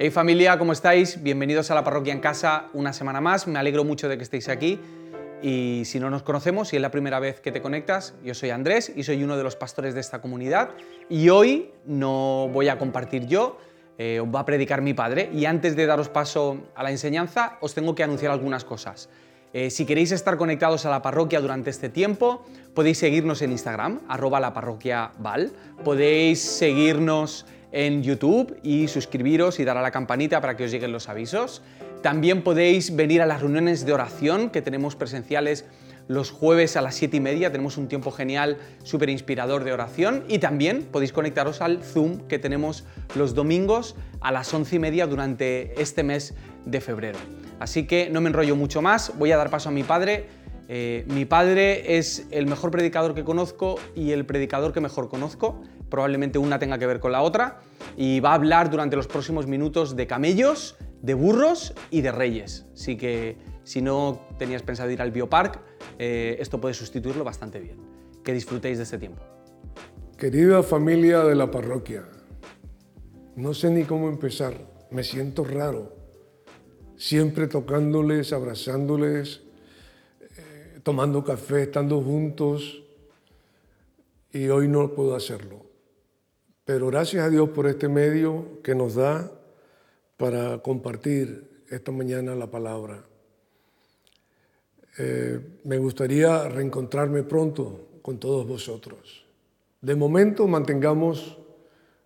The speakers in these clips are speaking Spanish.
Hey familia, ¿cómo estáis? Bienvenidos a la parroquia en casa una semana más. Me alegro mucho de que estéis aquí. Y si no nos conocemos, si es la primera vez que te conectas, yo soy Andrés y soy uno de los pastores de esta comunidad. Y hoy no voy a compartir yo, eh, os va a predicar mi padre. Y antes de daros paso a la enseñanza, os tengo que anunciar algunas cosas. Eh, si queréis estar conectados a la parroquia durante este tiempo, podéis seguirnos en Instagram, arroba la parroquia. Podéis seguirnos en YouTube y suscribiros y dar a la campanita para que os lleguen los avisos. También podéis venir a las reuniones de oración que tenemos presenciales los jueves a las 7 y media. Tenemos un tiempo genial, súper inspirador de oración. Y también podéis conectaros al Zoom que tenemos los domingos a las 11 y media durante este mes de febrero. Así que no me enrollo mucho más, voy a dar paso a mi padre. Eh, mi padre es el mejor predicador que conozco y el predicador que mejor conozco. Probablemente una tenga que ver con la otra. Y va a hablar durante los próximos minutos de camellos, de burros y de reyes. Así que si no tenías pensado ir al Biopark, eh, esto puede sustituirlo bastante bien. Que disfrutéis de este tiempo. Querida familia de la parroquia, no sé ni cómo empezar, me siento raro, siempre tocándoles, abrazándoles, eh, tomando café, estando juntos, y hoy no puedo hacerlo. Pero gracias a Dios por este medio que nos da para compartir esta mañana la palabra. Eh, me gustaría reencontrarme pronto con todos vosotros. De momento mantengamos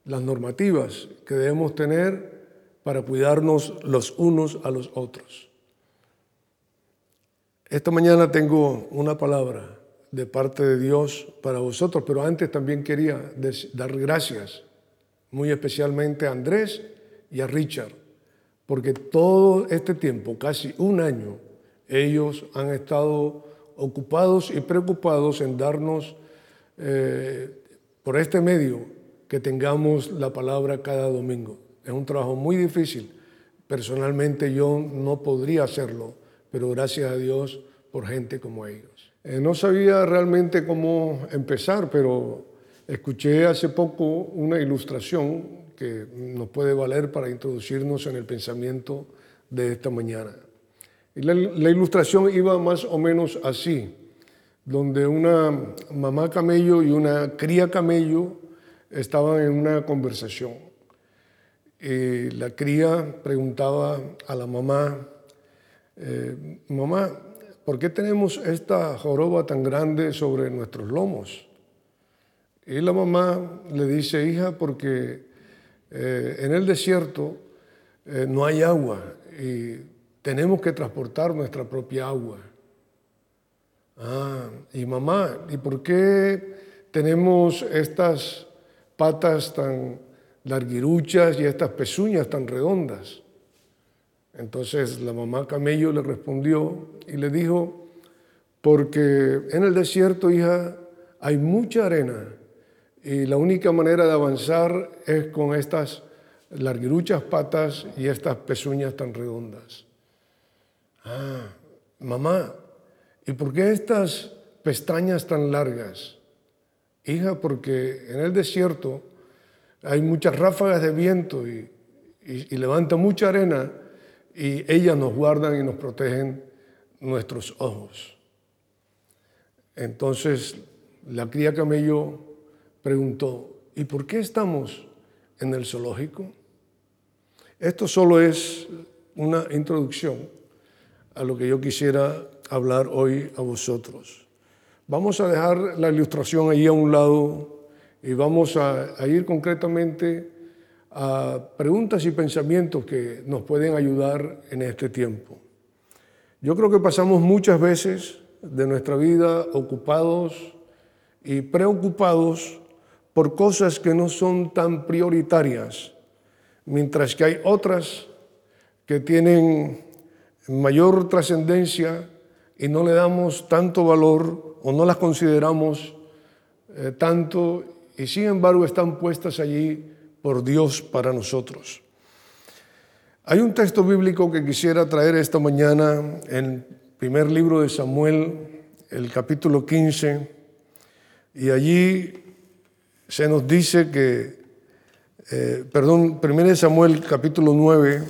las normativas que debemos tener para cuidarnos los unos a los otros. Esta mañana tengo una palabra de parte de Dios para vosotros, pero antes también quería dar gracias muy especialmente a Andrés y a Richard, porque todo este tiempo, casi un año, ellos han estado ocupados y preocupados en darnos eh, por este medio que tengamos la palabra cada domingo. Es un trabajo muy difícil. Personalmente yo no podría hacerlo, pero gracias a Dios por gente como ellos. Eh, no sabía realmente cómo empezar, pero escuché hace poco una ilustración que nos puede valer para introducirnos en el pensamiento de esta mañana. la, la ilustración iba más o menos así, donde una mamá camello y una cría camello estaban en una conversación. Y la cría preguntaba a la mamá, eh, mamá, ¿por qué tenemos esta joroba tan grande sobre nuestros lomos? Y la mamá le dice, hija, porque eh, en el desierto eh, no hay agua y tenemos que transportar nuestra propia agua. Ah, y mamá, ¿y por qué tenemos estas patas tan larguiruchas y estas pezuñas tan redondas. Entonces la mamá camello le respondió y le dijo, porque en el desierto, hija, hay mucha arena y la única manera de avanzar es con estas larguiruchas patas y estas pezuñas tan redondas. Ah, mamá, ¿y por qué estas pestañas tan largas? Hija, porque en el desierto hay muchas ráfagas de viento y, levanta mucha arena y ellas nos guardan y nos protegen nuestros ojos. Entonces la cría camello preguntó, ¿y por qué estamos en el zoológico? Esto solo es una introducción a lo que yo quisiera hablar hoy a vosotros. Vamos a dejar la ilustración ahí a un lado y vamos a, ir concretamente a preguntas y pensamientos que nos pueden ayudar en este tiempo. Yo creo que pasamos muchas veces de nuestra vida ocupados y preocupados por cosas que no son tan prioritarias, mientras que hay otras que tienen mayor trascendencia y no le damos tanto valor o no las consideramos eh, tanto y sin embargo están puestas allí por Dios para nosotros. Hay un texto bíblico que quisiera traer esta mañana en el primer libro de Samuel, el capítulo 15, y allí se nos dice que eh, perdón, 1 Samuel capítulo 9,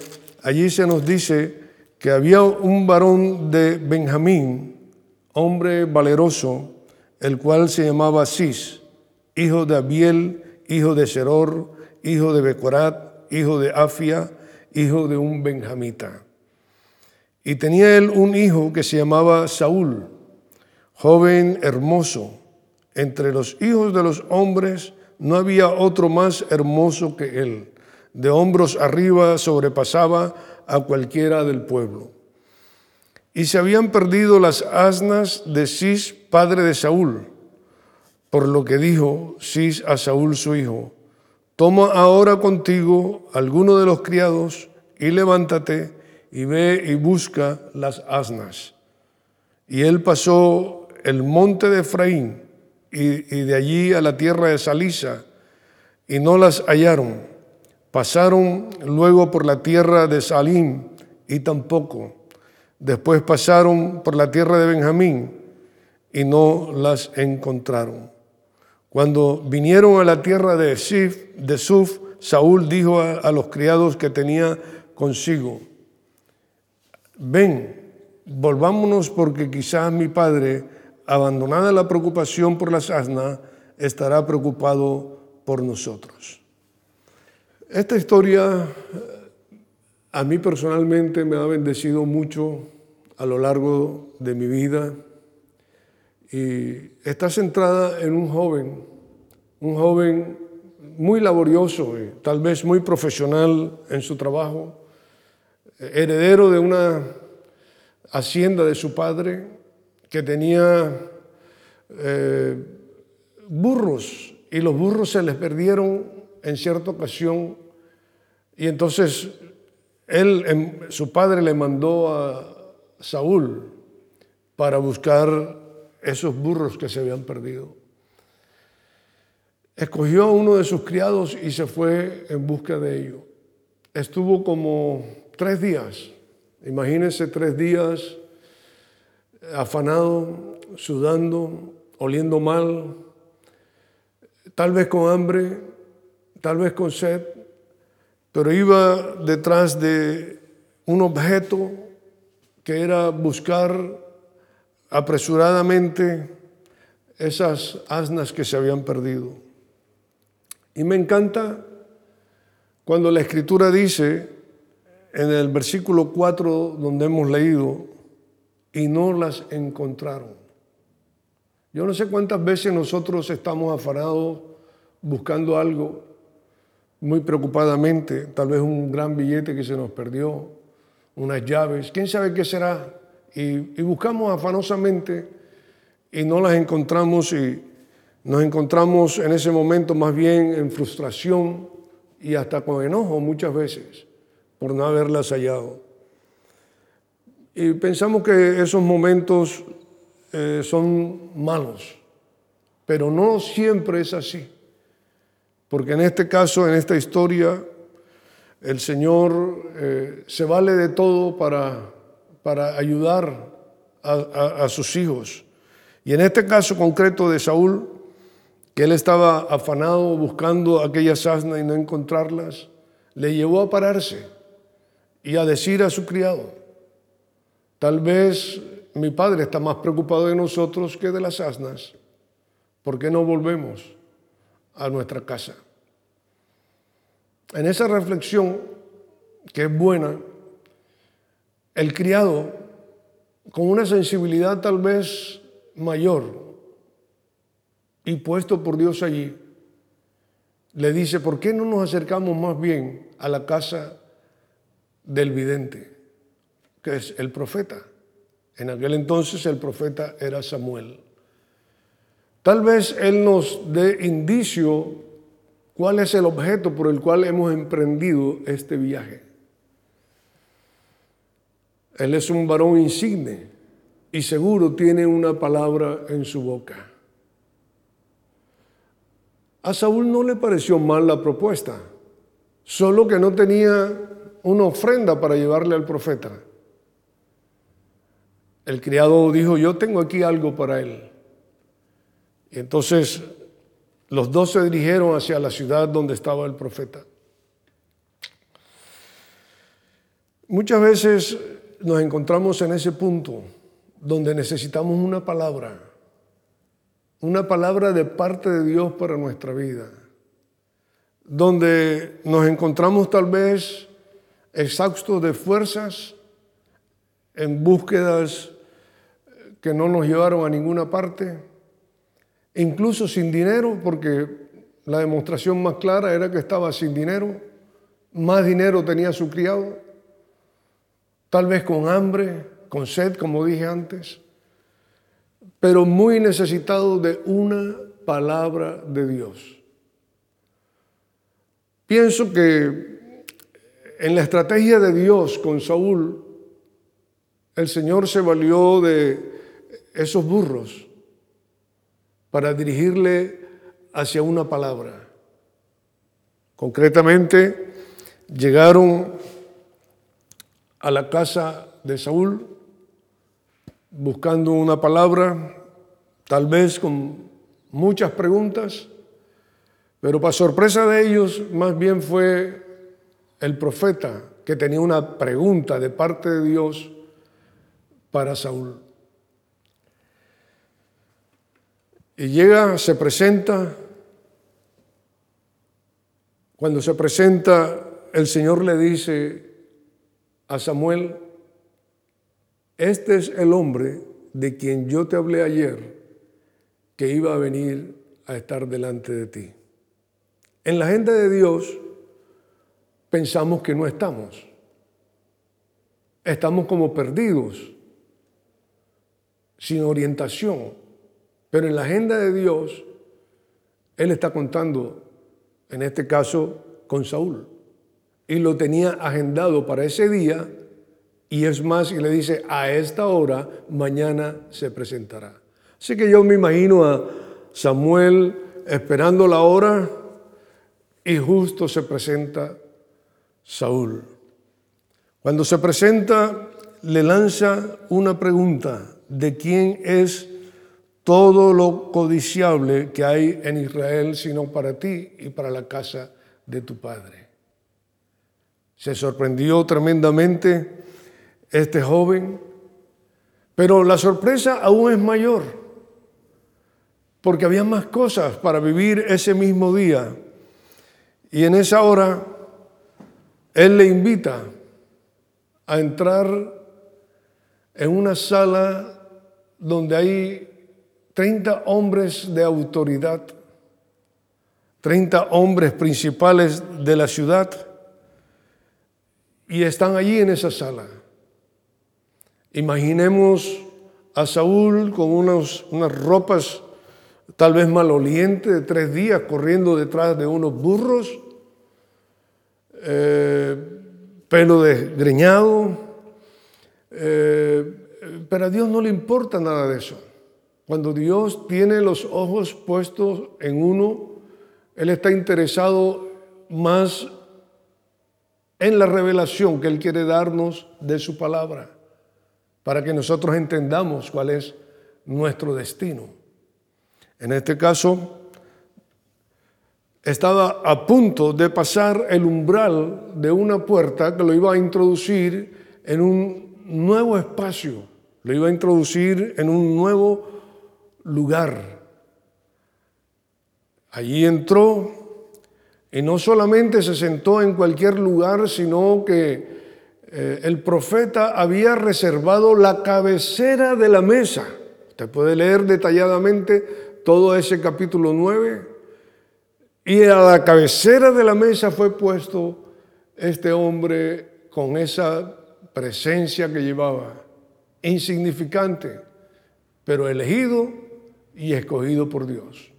allí se nos dice que había un varón de Benjamín, hombre valeroso, el cual se llamaba Cis, hijo de Abiel, hijo de Seror, hijo de Becorat, hijo de Afia, hijo de un benjamita. Y tenía él un hijo que se llamaba Saúl, joven hermoso. Entre los hijos de los hombres no había otro más hermoso que él. De hombros arriba sobrepasaba a cualquiera del pueblo. Y se habían perdido las asnas de Cis, padre de Saúl, por lo que dijo Cis a Saúl su hijo, toma ahora contigo alguno de los criados y levántate y ve y busca las asnas. Y él pasó el monte de Efraín y, de allí a la tierra de Salisa y no las hallaron. Pasaron luego por la tierra de Salim y tampoco. Después pasaron por la tierra de Benjamín y no las encontraron. Cuando vinieron a la tierra de, Sif, Suf, Saúl dijo a los criados que tenía consigo, ven, volvámonos porque quizás mi padre, abandonada la preocupación por las asnas, estará preocupado por nosotros. Esta historia a mí personalmente me ha bendecido mucho a lo largo de mi vida y está centrada en un joven, un joven muy laborioso, y tal vez muy profesional en su trabajo, heredero de una hacienda de su padre que tenía eh, burros y los burros se les perdieron en cierta ocasión. Y entonces él, em, su padre le mandó a Saúl para buscar esos burros que se habían perdido. Escogió a uno de sus criados y se fue en busca de ellos. Estuvo como Tres días. Imagínense tres días afanado, sudando, oliendo mal, tal vez con hambre, tal vez con sed, pero iba detrás de un objeto que era buscar apresuradamente esas asnas que se habían perdido. Y me encanta cuando la escritura dice en el versículo 4 donde hemos leído, y no las encontraron. Yo no sé cuántas veces nosotros estamos afanados buscando algo muy preocupadamente, tal vez un gran billete que se nos perdió, unas llaves, quién sabe qué será, y, buscamos afanosamente y no las encontramos y nos encontramos en ese momento más bien en frustración y hasta con enojo muchas veces por no haberlas hallado. Y pensamos que esos momentos eh, son malos, pero no siempre es así. Porque en este caso, en esta historia, el Señor eh, se vale de todo para, para ayudar a, sus hijos. Y en este caso concreto de Saúl, que él estaba afanado buscando aquellas asnas y no encontrarlas, le llevó a pararse y a decir a su criado, tal vez mi padre está más preocupado de nosotros que de las asnas, ¿por qué no volvemos a nuestra casa? En esa reflexión, que es buena, el criado, con una sensibilidad tal vez mayor y puesto por Dios allí, le dice, ¿por qué no nos acercamos más bien a la casa del vidente, que es el profeta. En aquel entonces el profeta era Samuel. Tal vez él nos dé indicio cuál es el objeto por el cual hemos emprendido este viaje. Él es un varón insigne y seguro tiene una palabra en su boca. A Saúl no le pareció mal la propuesta, solo que no tenía una ofrenda para llevarle al profeta. El criado dijo, yo tengo aquí algo para él. Y entonces los dos se dirigieron hacia la ciudad donde estaba el profeta. Muchas veces nos encontramos en ese punto donde necesitamos una palabra, una palabra de parte de Dios para nuestra vida, donde nos encontramos tal vez exhaustos de fuerzas, en búsquedas que no nos llevaron a ninguna parte, incluso sin dinero, porque la demostración más clara era que estaba sin dinero, más dinero tenía su criado, tal vez con hambre, con sed, como dije antes, pero muy necesitado de una palabra de Dios. Pienso que en la estrategia de Dios con Saúl, el Señor se valió de esos burros para dirigirle hacia una palabra. Concretamente, llegaron a la casa de Saúl buscando una palabra, tal vez con muchas preguntas, pero para sorpresa de ellos, más bien fue el profeta que tenía una pregunta de parte de Dios para Saúl. Y llega, se presenta. Cuando se presenta, el Señor le dice a Samuel, este es el hombre de quien yo te hablé ayer, que iba a venir a estar delante de ti. En la agenda de Dios pensamos que no estamos. Estamos como perdidos, sin orientación. Pero en la agenda de Dios, Él está contando, en este caso, con Saúl. Y lo tenía agendado para ese día. Y es más, y le dice, a esta hora, mañana se presentará. Así que yo me imagino a Samuel esperando la hora y justo se presenta Saúl. Cuando se presenta, le lanza una pregunta de quién es todo lo codiciable que hay en Israel, sino para ti y para la casa de tu padre. Se sorprendió tremendamente este joven, pero la sorpresa aún es mayor, porque había más cosas para vivir ese mismo día. Y en esa hora, Él le invita a entrar en una sala donde hay 30 hombres de autoridad, 30 hombres principales de la ciudad, y están allí en esa sala. Imaginemos a Saúl con unas ropas tal vez malolientes de tres días corriendo detrás de unos burros, eh, pelo desgreñado, eh, pero a Dios no le importa nada de eso. Cuando Dios tiene los ojos puestos en uno, Él está interesado más en la revelación que Él quiere darnos de su palabra, para que nosotros entendamos cuál es nuestro destino. En este caso, estaba a punto de pasar el umbral de una puerta que lo iba a introducir en un nuevo espacio, lo iba a introducir en un nuevo lugar. Allí entró y no solamente se sentó en cualquier lugar, sino que eh, el profeta había reservado la cabecera de la mesa. Usted puede leer detalladamente todo ese capítulo 9. Y a la cabecera de la mesa fue puesto este hombre con esa presencia que llevaba, insignificante, pero elegido y escogido por Dios.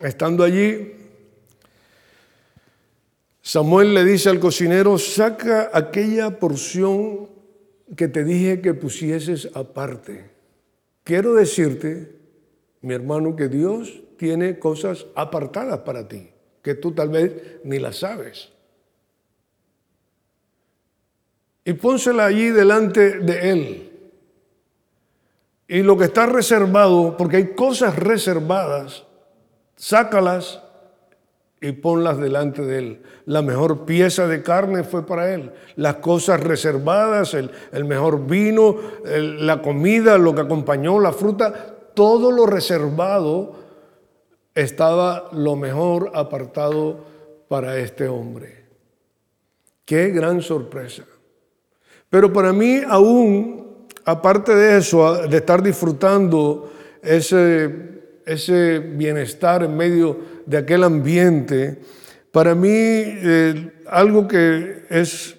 Estando allí, Samuel le dice al cocinero, saca aquella porción que te dije que pusieses aparte. Quiero decirte, mi hermano, que Dios tiene cosas apartadas para ti, que tú tal vez ni las sabes. Y pónsela allí delante de él. Y lo que está reservado, porque hay cosas reservadas, sácalas y ponlas delante de él. La mejor pieza de carne fue para él. Las cosas reservadas, el, mejor vino, la comida, lo que acompañó, la fruta, todo lo reservado estaba lo mejor apartado para este hombre. Qué gran sorpresa. Pero para mí aún aparte de eso, de estar disfrutando ese, ese bienestar en medio de aquel ambiente, para mí eh, algo que es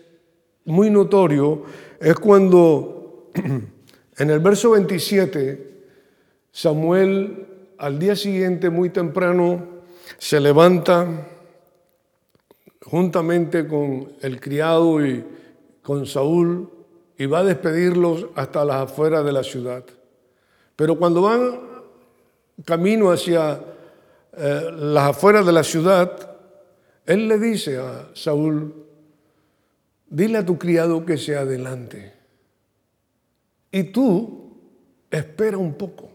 muy notorio es cuando en el verso 27 Samuel al día siguiente muy temprano se levanta juntamente con el criado y con Saúl y va a despedirlos hasta las afueras de la ciudad. Pero cuando van camino hacia eh, las afueras de la ciudad, él le dice a Saúl, dile a tu criado que se adelante. Y tú espera un poco.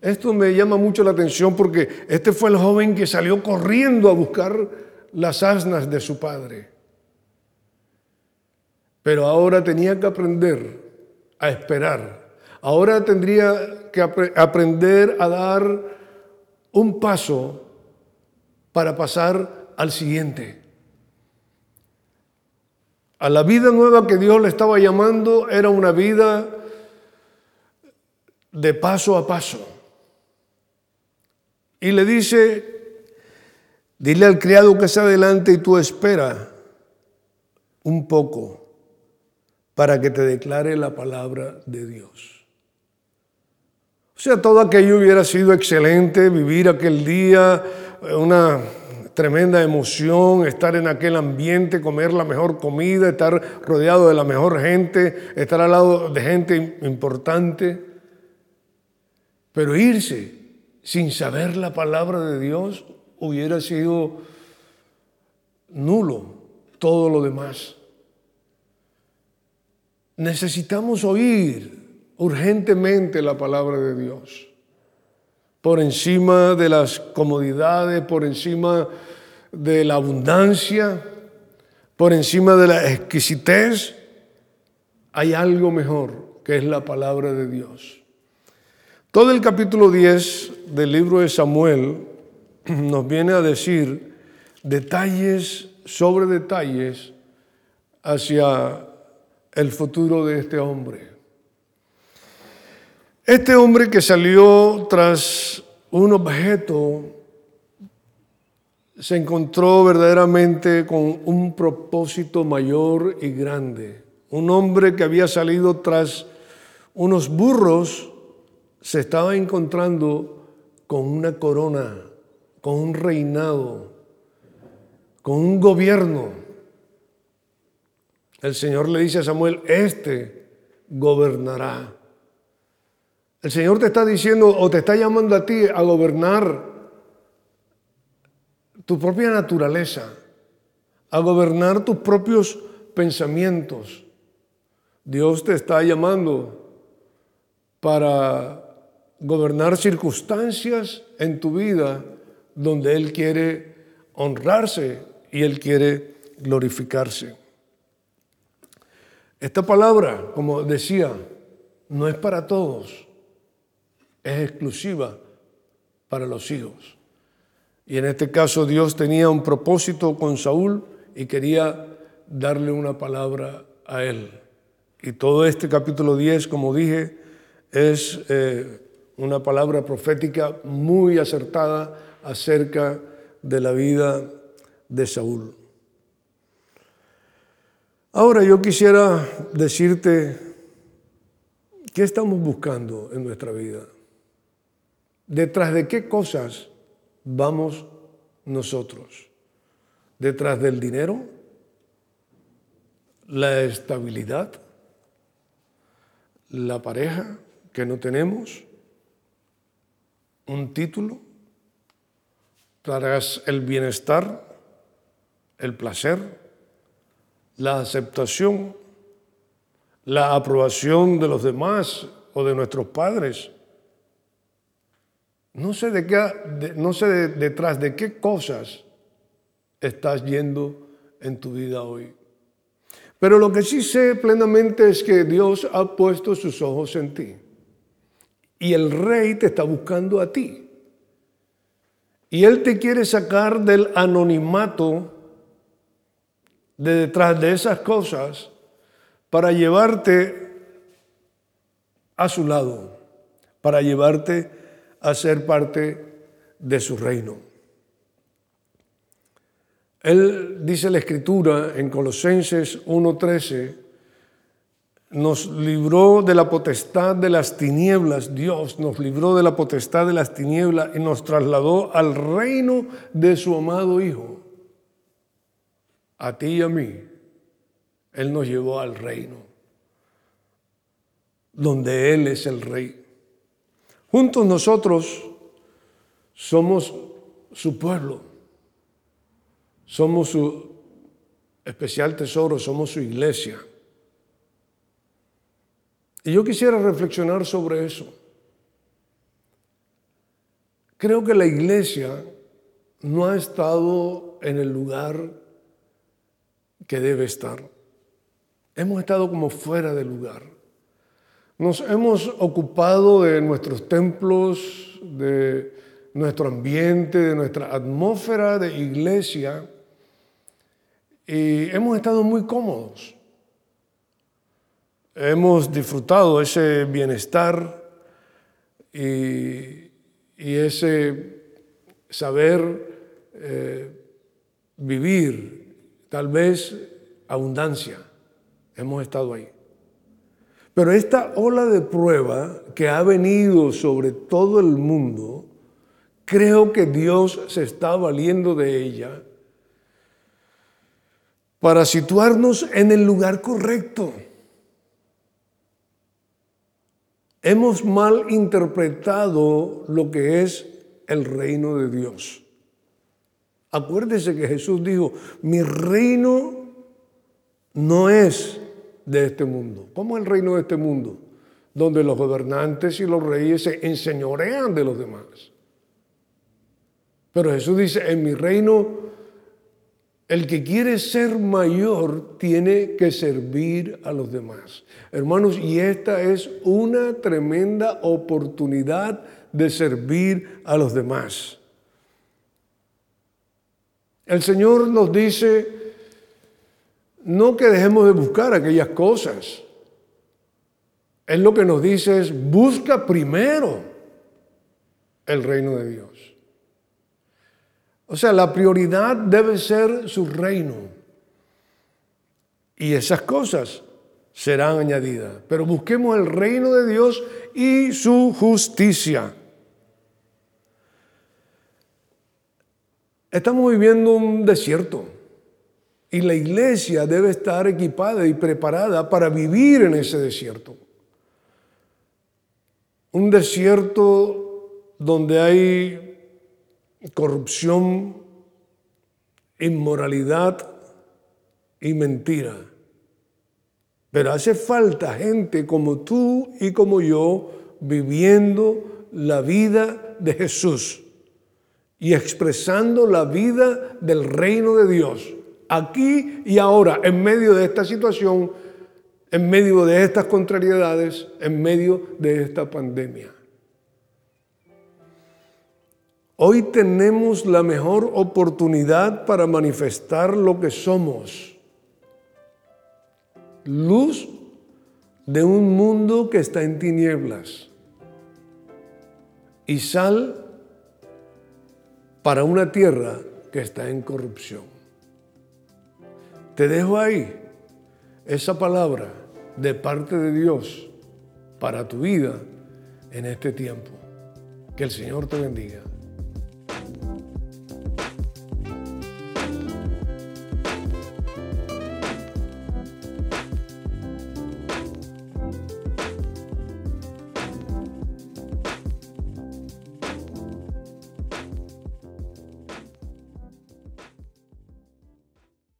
Esto me llama mucho la atención porque este fue el joven que salió corriendo a buscar las asnas de su padre. Pero ahora tenía que aprender a esperar. Ahora tendría que aprender a dar un paso para pasar al siguiente. A la vida nueva que Dios le estaba llamando era una vida de paso a paso. Y le dice, dile al criado que se adelante y tú espera un poco para que te declare la palabra de Dios. O sea, todo aquello hubiera sido excelente, vivir aquel día, eh, una tremenda emoción, estar en aquel ambiente, comer la mejor comida, estar rodeado de la mejor gente, estar al lado de gente importante. Pero irse sin saber la palabra de Dios hubiera sido nulo todo lo demás. Necesitamos oír urgentemente la palabra de Dios. Por encima de las comodidades, por encima de la abundancia, por encima de la exquisitez, hay algo mejor que es la palabra de Dios. Todo el capítulo 10 del libro de Samuel nos viene a decir detalles sobre detalles hacia el futuro de este hombre. Este hombre que salió tras un objeto se encontró verdaderamente con un propósito mayor y grande. Un hombre que había salido tras unos burros se estaba encontrando con una corona, con un reinado, con un gobierno el Señor le dice a Samuel, este gobernará. El Señor te está diciendo o te está llamando a ti a gobernar tu propia naturaleza, a gobernar tus propios pensamientos. Dios te está llamando para gobernar circunstancias en tu vida donde Él quiere honrarse y Él quiere glorificarse. Esta palabra, como decía, no es para todos, es exclusiva para los hijos. Y en este caso Dios tenía un propósito con Saúl y quería darle una palabra a él. Y todo este capítulo 10, como dije, es eh, una palabra profética muy acertada acerca de la vida de Saúl. Ahora yo quisiera decirte qué estamos buscando en nuestra vida. ¿Detrás de qué cosas vamos nosotros? ¿Detrás del dinero? ¿La estabilidad? ¿La pareja que no tenemos? ¿Un título? ¿Tras el bienestar? ¿El placer? la aceptación, la aprobación de los demás o de nuestros padres. No sé, de qué, no sé detrás de qué cosas estás yendo en tu vida hoy. Pero lo que sí sé plenamente es que Dios ha puesto sus ojos en ti. Y el rey te está buscando a ti. Y Él te quiere sacar del anonimato de detrás de esas cosas para llevarte a su lado, para llevarte a ser parte de su reino. Él dice la escritura en Colosenses 1:13, nos libró de la potestad de las tinieblas, Dios nos libró de la potestad de las tinieblas y nos trasladó al reino de su amado Hijo. A ti y a mí, Él nos llevó al reino, donde Él es el rey. Juntos nosotros somos su pueblo. Somos su especial tesoro, somos su iglesia. Y yo quisiera reflexionar sobre eso. Creo que la iglesia no ha estado en el lugar que debe estar. Hemos estado como fuera del lugar. Nos hemos ocupado de nuestros templos, de nuestro ambiente, de nuestra atmósfera de iglesia y hemos estado muy cómodos. Hemos disfrutado ese bienestar y, ese saber eh, vivir, tal vez abundancia. Hemos estado ahí. Pero esta ola de prueba que ha venido sobre todo el mundo, creo que Dios se está valiendo de ella para situarnos en el lugar correcto. Hemos mal interpretado lo que es el reino de Dios. Acuérdese que Jesús dijo, mi reino no es de este mundo. ¿Cómo es el reino de este mundo? Donde los gobernantes y los reyes se enseñorean de los demás. Pero Jesús dice, en mi reino el que quiere ser mayor tiene que servir a los demás. Hermanos, y esta es una tremenda oportunidad de servir a los demás. El Señor nos dice, no que dejemos de buscar aquellas cosas. Él lo que nos dice es, busca primero el reino de Dios. O sea, la prioridad debe ser su reino. Y esas cosas serán añadidas. Pero busquemos el reino de Dios y su justicia. Estamos viviendo un desierto y la iglesia debe estar equipada y preparada para vivir en ese desierto. Un desierto donde hay corrupción, inmoralidad y mentira. Pero hace falta gente como tú y como yo viviendo la vida de Jesús y expresando la vida del reino de Dios, aquí y ahora, en medio de esta situación, en medio de estas contrariedades, en medio de esta pandemia. Hoy tenemos la mejor oportunidad para manifestar lo que somos. Luz de un mundo que está en tinieblas. Y sal para una tierra que está en corrupción. Te dejo ahí esa palabra de parte de Dios para tu vida en este tiempo. Que el Señor te bendiga.